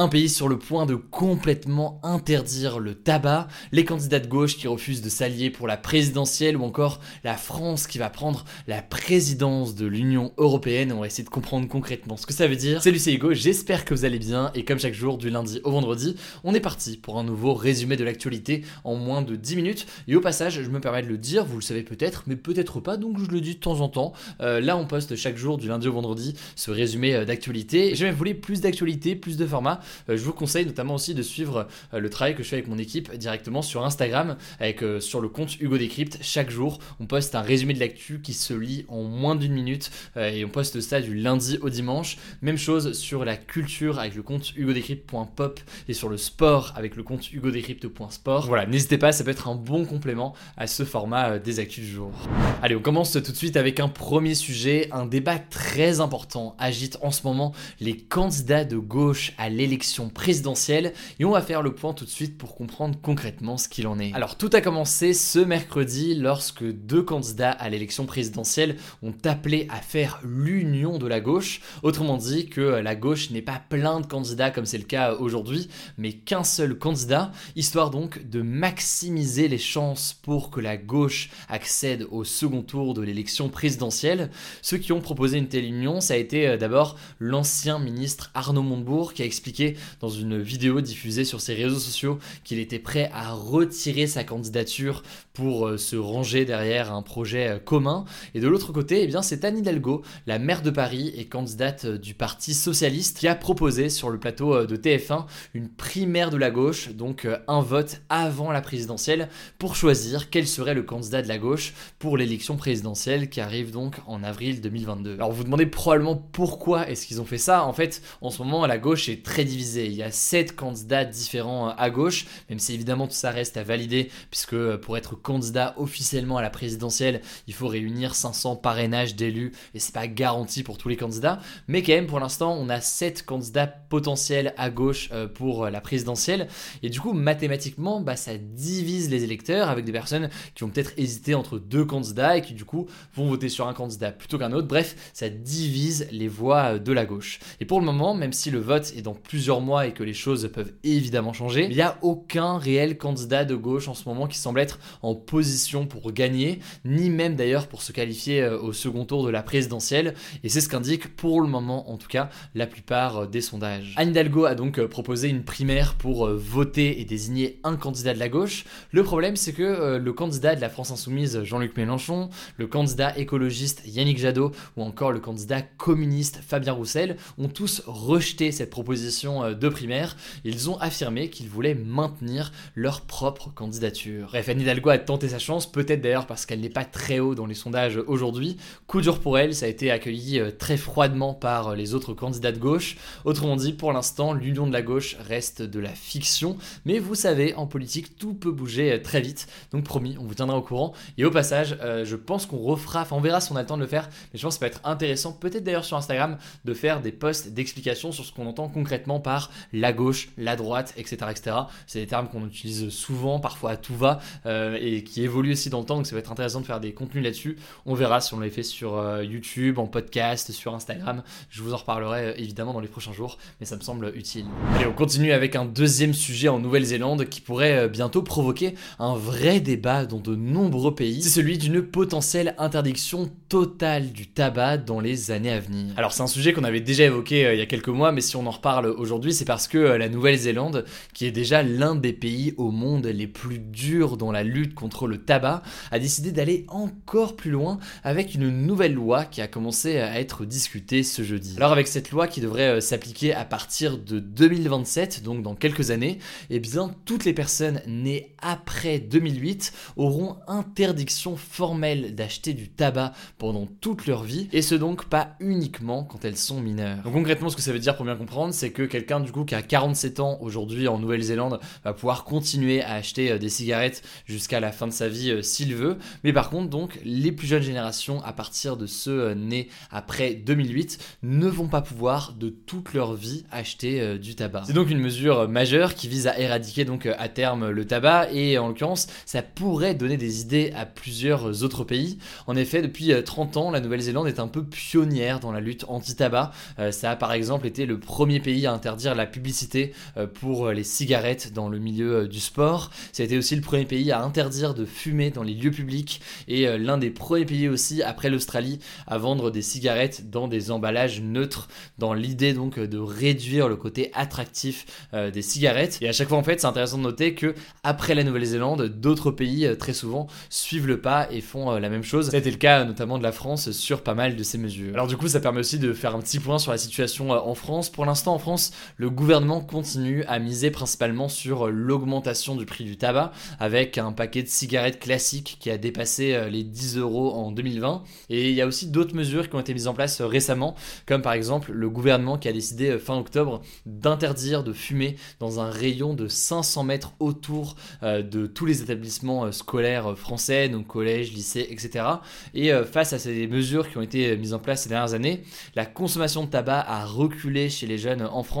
Un pays sur le point de complètement interdire le tabac, les candidats de gauche qui refusent de s'allier pour la présidentielle ou encore la France qui va prendre la présidence de l'Union Européenne. On va essayer de comprendre concrètement ce que ça veut dire. Salut c'est Hugo, j'espère que vous allez bien et comme chaque jour du lundi au vendredi, on est parti pour un nouveau résumé de l'actualité en moins de 10 minutes. Et au passage, je me permets de le dire, vous le savez peut-être, mais peut-être pas, donc je le dis de temps en temps. Euh, là on poste chaque jour du lundi au vendredi ce résumé euh, d'actualité. Jamais vous voulez plus d'actualité, plus de format, euh, je vous conseille notamment aussi de suivre euh, le travail que je fais avec mon équipe directement sur Instagram, avec euh, sur le compte Hugo Décrypte. Chaque jour, on poste un résumé de l'actu qui se lit en moins d'une minute et on poste ça du lundi au dimanche. Même chose sur la culture avec le compte hugodécrypte.pop et sur le sport avec le compte hugodécrypte.sport. Voilà, n'hésitez pas, ça peut être un bon complément à ce format des actus du jour. Allez, on commence tout de suite avec un premier sujet. Un débat très important agite en ce moment les candidats de gauche à l'élection présidentielle et on va faire le point tout de suite pour comprendre concrètement ce qu'il en est. Alors tout a commencé ce mercredi lorsque deux candidats à l'élection présidentielle ont appelé à faire l'union de la gauche, autrement dit que la gauche n'est pas plein de candidats comme c'est le cas aujourd'hui, mais qu'un seul candidat, histoire donc de maximiser les chances pour que la gauche accède au second tour de l'élection présidentielle. Ceux qui ont proposé une telle union, ça a été euh, d'abord l'ancien ministre Arnaud Montebourg qui a expliqué dans une vidéo diffusée sur ses réseaux sociaux qu'il était prêt à retirer sa candidature pour euh, se ranger derrière un projet euh, commun. Et de l'autre côté, eh c'est Anne Hidalgo, la maire de Paris et candidate euh, du Parti socialiste, qui a proposé sur le plateau de TF1 une primaire de la gauche, donc un vote avant la présidentielle, pour choisir quel serait le candidat de la gauche pour l'élection présidentielle qui arrive donc en avril 2022. Alors vous vous demandez probablement pourquoi est-ce qu'ils ont fait ça? En fait, en ce moment, la gauche est très Il y a sept candidats différents à gauche, même si évidemment tout ça reste à valider, puisque euh, pour être candidat officiellement à la présidentielle, il faut réunir 500 parrainages d'élus, et c'est pas garanti pour tous les candidats. Mais quand même, pour l'instant, on a sept candidats potentiels à gauche euh, pour euh, la présidentielle, et du coup, mathématiquement, bah, ça divise les électeurs avec des personnes qui vont peut-être hésiter entre deux candidats et qui du coup vont voter sur un candidat plutôt qu'un autre. Bref, ça divise les voix de la gauche. Et pour le moment, même si le vote est dans plus plusieurs mois et que les choses peuvent évidemment changer, il n'y a aucun réel candidat de gauche en ce moment qui semble être en position pour gagner, ni même d'ailleurs pour se qualifier euh, au second tour de la présidentielle, et c'est ce qu'indique pour le moment en tout cas la plupart euh, des sondages. Anne Hidalgo a donc euh, proposé une primaire pour voter et désigner un candidat de la gauche. Le problème c'est que le candidat de la France Insoumise Jean-Luc Mélenchon, le candidat écologiste Yannick Jadot ou encore le candidat communiste Fabien Roussel ont tous rejeté cette proposition euh, de primaire, ils ont affirmé qu'ils voulaient maintenir leur propre candidature. Bref, Anne a tenté sa chance, peut-être d'ailleurs parce qu'elle n'est pas très haut dans les sondages aujourd'hui. Coup dur pour elle, ça a été accueilli euh, très froidement par euh, les autres candidats de gauche. Autrement dit, pour l'instant, l'union de la gauche reste de la fiction, mais vous savez, en politique, tout peut bouger très vite. Donc promis, on vous tiendra au courant. Et au passage, je pense qu'on refera, enfin on verra si on a le temps de le faire, mais je pense que ça peut être intéressant, peut-être d'ailleurs sur Instagram, de faire des posts d'explication sur ce qu'on entend concrètement par la gauche, la droite, etc. etc. C'est des termes qu'on utilise souvent, parfois à tout va, euh, et qui évoluent aussi dans le temps, donc ça va être intéressant de faire des contenus là-dessus. On verra si on l'a fait sur euh, YouTube, en podcast, sur Instagram. Je vous en reparlerai euh, évidemment dans les prochains jours, mais ça me semble utile. Allez, on continue avec un deuxième sujet en Nouvelle-Zélande qui pourrait bientôt provoquer un vrai débat dans de nombreux pays. C'est celui d'une potentielle interdiction totale du tabac dans les années à venir. Alors c'est un sujet qu'on avait déjà évoqué il y a quelques mois, mais si on en reparle aujourd'hui, aujourd'hui, c'est parce que la Nouvelle-Zélande, qui est déjà l'un des pays au monde les plus durs dans la lutte contre le tabac, a décidé d'aller encore plus loin avec une nouvelle loi qui a commencé à être discutée ce jeudi. Alors avec cette loi qui devrait s'appliquer à partir de 2027, donc dans quelques années, eh bien toutes les personnes nées après 2008 auront interdiction formelle d'acheter du tabac pendant toute leur vie, et ce donc pas uniquement quand elles sont mineures. Concrètement, ce que ça veut dire pour bien comprendre, c'est que quelqu'un du coup qui a 47 ans aujourd'hui en Nouvelle-Zélande va pouvoir continuer à acheter euh, des cigarettes jusqu'à la fin de sa vie euh, s'il veut, mais par contre donc les plus jeunes générations à partir de ceux euh, nés après 2008 ne vont pas pouvoir de toute leur vie acheter du tabac. C'est donc une mesure majeure qui vise à éradiquer donc à terme le tabac et en l'occurrence ça pourrait donner des idées à plusieurs autres pays. En effet, depuis 30 ans, la Nouvelle-Zélande est un peu pionnière dans la lutte anti-tabac. ça a par exemple été le premier pays à interdire la publicité pour les cigarettes dans le milieu du sport. Ça a été aussi le premier pays à interdire de fumer dans les lieux publics et euh, l'un des premiers pays aussi après l'Australie à vendre des cigarettes dans des emballages neutres dans l'idée donc de réduire le côté attractif euh, des cigarettes. Et à chaque fois en fait c'est intéressant de noter que après la Nouvelle-Zélande d'autres pays euh, très souvent suivent le pas et font la même chose. C'était le cas notamment de la France sur pas mal de ces mesures. Alors du coup ça permet aussi de faire un petit point sur la situation en France. Pour l'instant en France le gouvernement continue à miser principalement sur l'augmentation du prix du tabac avec un paquet de cigarettes classiques qui a dépassé euh, les 10 euros en 2020. Et il y a aussi d'autres mesures qui ont été mises en place euh, récemment, comme par exemple le gouvernement qui a décidé euh, fin octobre d'interdire de fumer dans un rayon de 500 mètres autour de tous les établissements scolaires français, donc collèges, lycées, etc. Et face à ces mesures qui ont été mises en place ces dernières années, la consommation de tabac a reculé chez les jeunes en France,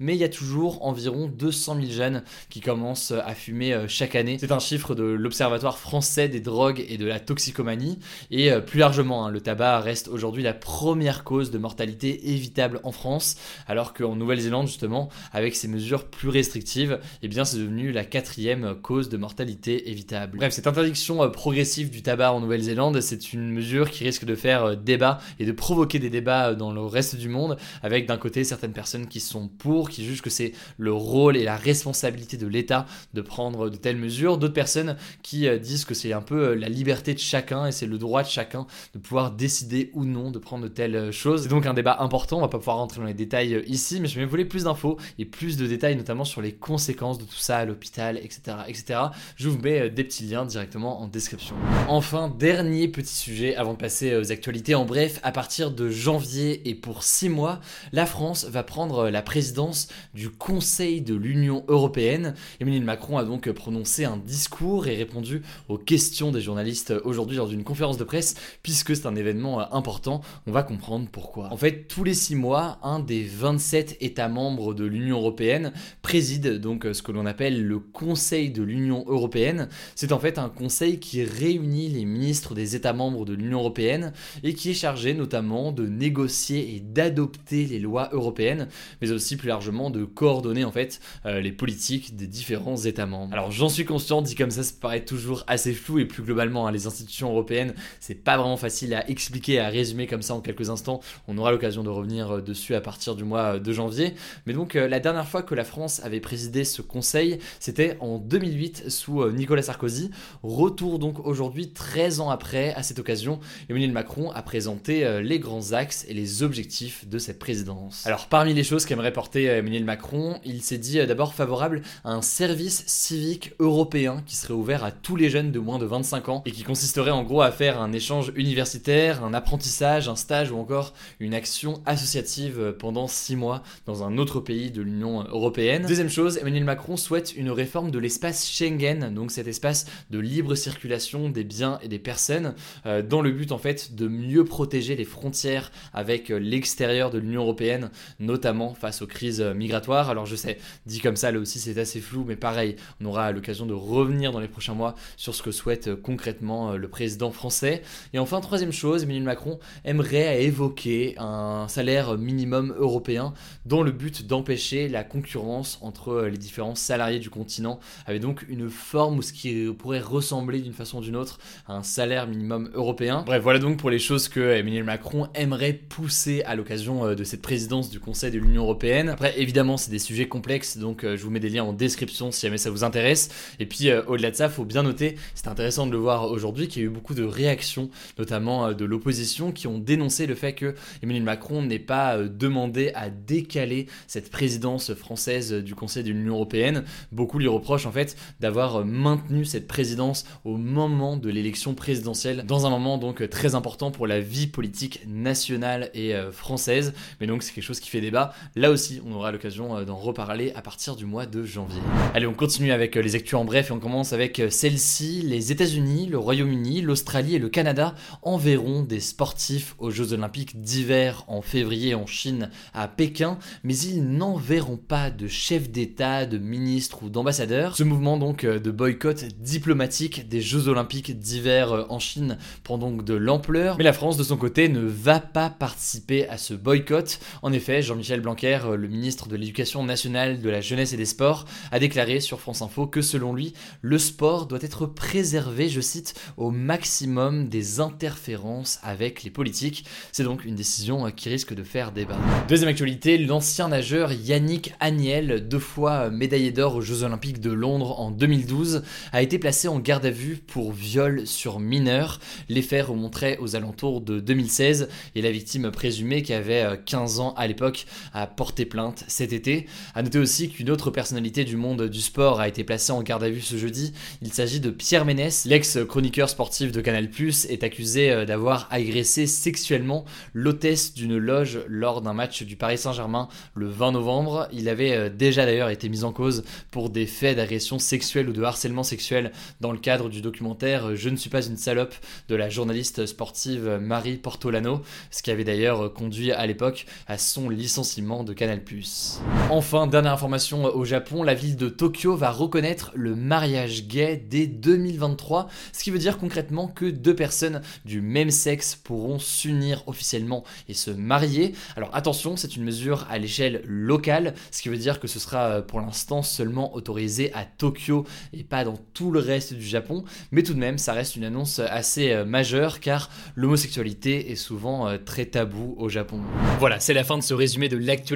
mais il y a toujours environ 200 000 jeunes qui commencent à fumer chaque année. C'est un chiffre de l'Observatoire français des drogues et de la toxicomanie. Et euh, plus largement, hein, le tabac reste aujourd'hui la première cause de mortalité évitable en France, alors qu'en Nouvelle-Zélande, justement, avec ces mesures plus restrictives, eh bien c'est devenu la quatrième cause de mortalité évitable. Bref, cette interdiction euh, progressive du tabac en Nouvelle-Zélande, c'est une mesure qui risque de faire euh, débat et de provoquer des débats dans le reste du monde, avec d'un côté certaines personnes qui sont pour, qui jugent que c'est le rôle et la responsabilité de l'État de prendre de telles mesures, d'autres personnes qui disent que c'est un peu la liberté de chacun et c'est le droit de chacun de pouvoir décider ou non de prendre de telles choses. C'est donc un débat important, on va pas pouvoir rentrer dans les détails euh, ici, mais je vais vous voulais plus d'infos et plus de détails notamment sur les conséquences de tout ça à l'hôpital, etc., etc. Je vous mets euh, des petits liens directement en description. Enfin, dernier petit sujet avant de passer aux actualités. En bref, à partir de janvier et pour six mois, la France va prendre la présidence du Conseil de l'Union européenne. Emmanuel Macron a donc prononcé un discours et répondu aux questions des journalistes aujourd'hui dans une conférence de presse, puisque c'est un événement euh, important. On va comprendre pourquoi. En fait, tous les six mois, un des 27 États membres de l'Union européenne préside donc euh, ce que l'on appelle le Conseil de l'Union européenne. C'est en fait un conseil qui réunit les ministres des États membres de l'Union européenne et qui est chargé notamment de négocier et d'adopter les lois européennes, mais aussi plus largement de coordonner en fait euh, les politiques des différents États membres. Alors j'en suis conscient, dit comme ça, ça paraît toujours assez flou et plus globalement, hein, les institutions européennes, c'est pas vraiment facile à expliquer, à résumer comme ça en quelques instants. On aura l'occasion de revenir euh, dessus à partir du mois euh, de janvier. Mais donc, la dernière fois que la France avait présidé ce conseil, c'était en 2008 sous Nicolas Sarkozy. Retour donc aujourd'hui, 13 ans après, à cette occasion, Emmanuel Macron a présenté les grands axes et les objectifs de cette présidence. Alors, parmi les choses qu'aimerait porter Emmanuel Macron, il s'est dit d'abord favorable à un service civique européen qui serait ouvert à tous les jeunes de moins de 25 ans et qui consisterait en gros à faire un échange universitaire, un apprentissage, un stage ou encore une action associative pendant 6 mois dans un autre pays de l'Union européenne. Deuxième chose, Emmanuel Macron souhaite une réforme de l'espace Schengen, donc cet espace de libre circulation des biens et des personnes, euh, dans le but en fait de mieux protéger les frontières avec l'extérieur de l'Union européenne, notamment face aux crises migratoires. Alors je sais, dit comme ça là aussi c'est assez flou, mais pareil, on aura l'occasion de revenir dans les prochains mois sur ce que souhaite concrètement euh, le président français. Et enfin, troisième chose, Emmanuel Macron aimerait évoquer un salaire minimum européen dans le but d'empêcher la concurrence entre euh, les différents salariés du continent, avec donc une forme ou ce qui pourrait ressembler d'une façon ou d'une autre à un salaire minimum européen. Bref, voilà donc pour les choses que Emmanuel Macron aimerait pousser à l'occasion euh, de cette présidence du Conseil de l'Union européenne Après, évidemment, c'est des sujets complexes, donc je vous mets des liens en description si jamais ça vous intéresse. Et puis, au-delà de ça, faut bien noter, c'est intéressant de le voir aujourd'hui, qu'il y a eu beaucoup de réactions, notamment de l'opposition, qui ont dénoncé le fait que Emmanuel Macron n'ait pas demandé à décaler cette présidence française du Conseil de l'Union européenne. Beaucoup lui reprochent en fait d'avoir maintenu cette présidence au moment de l'élection présidentielle, dans un moment donc très important pour la vie politique nationale et euh, française. Mais donc c'est quelque chose qui fait débat. Là aussi, on aura l'occasion euh, d'en reparler à partir du mois de janvier. Allez, on continue avec euh, les actus en bref et on commence avec celle-ci. Les États-Unis, le Royaume-Uni, l'Australie et le Canada enverront des sportifs aux Jeux Olympiques d'hiver en février en Chine à Pékin, mais ils n'enverront pas de chefs d'État, de ministres ou d'ambassadeurs. Ce mouvement donc de boycott diplomatique des Jeux Olympiques d'hiver en Chine prend donc de l'ampleur, mais la France de son côté ne va pas participer à ce boycott. En effet, Jean-Michel Blanquer, le ministre de l'Éducation nationale, de la jeunesse et des sports, a déclaré sur France Info que selon lui, le sport doit être préservé, je cite, au maximum des interférences avec les politiques. C'est donc une décision qui risque de faire débat. Deuxième actualité, l'ancien nageur Yannick Agnel, deux fois médaillé d'or aux Jeux Olympiques de Londres en 2012, a été placé en garde à vue pour viol sur mineur. Les faits remonteraient aux alentours de 2016 et la victime présumée, qui avait 15 euh, ans à l'époque, a porté plainte cet été. A noter aussi qu'une autre personnalité du monde du sport a été placée en garde à vue ce jeudi. Il s'agit de Pierre Ménès, l'ex-chroniqueur sportif de Canal+, est accusé euh, d'avoir agressé sexuellement l'hôtesse d'une loge lors d'un match du Paris Saint-Germain le 20 novembre. Il avait euh, déjà d'ailleurs été mis en cause pour des faits d'agression sexuelle ou de harcèlement sexuel dans le cadre du documentaire Je ne suis pas une salope de la journaliste sportive Marie Portolano, ce qui avait d'ailleurs conduit à l'époque à son licenciement de Canal+. Enfin, dernière information au Japon, la ville de Tokyo va reconnaître le mariage gay dès 2023, ce qui veut dire concrètement que deux personnes du même sexe pourront s'unir officiellement et se marier. Alors attention, c'est une mesure à l'échelle locale, ce qui veut dire que ce sera pour l'instant seulement autorisé à Tokyo et pas dans tout le reste du Japon, mais tout de même ça reste une annonce assez euh, majeure car l'homosexualité est souvent euh, très tabou au Japon. Voilà, c'est la fin de ce résumé de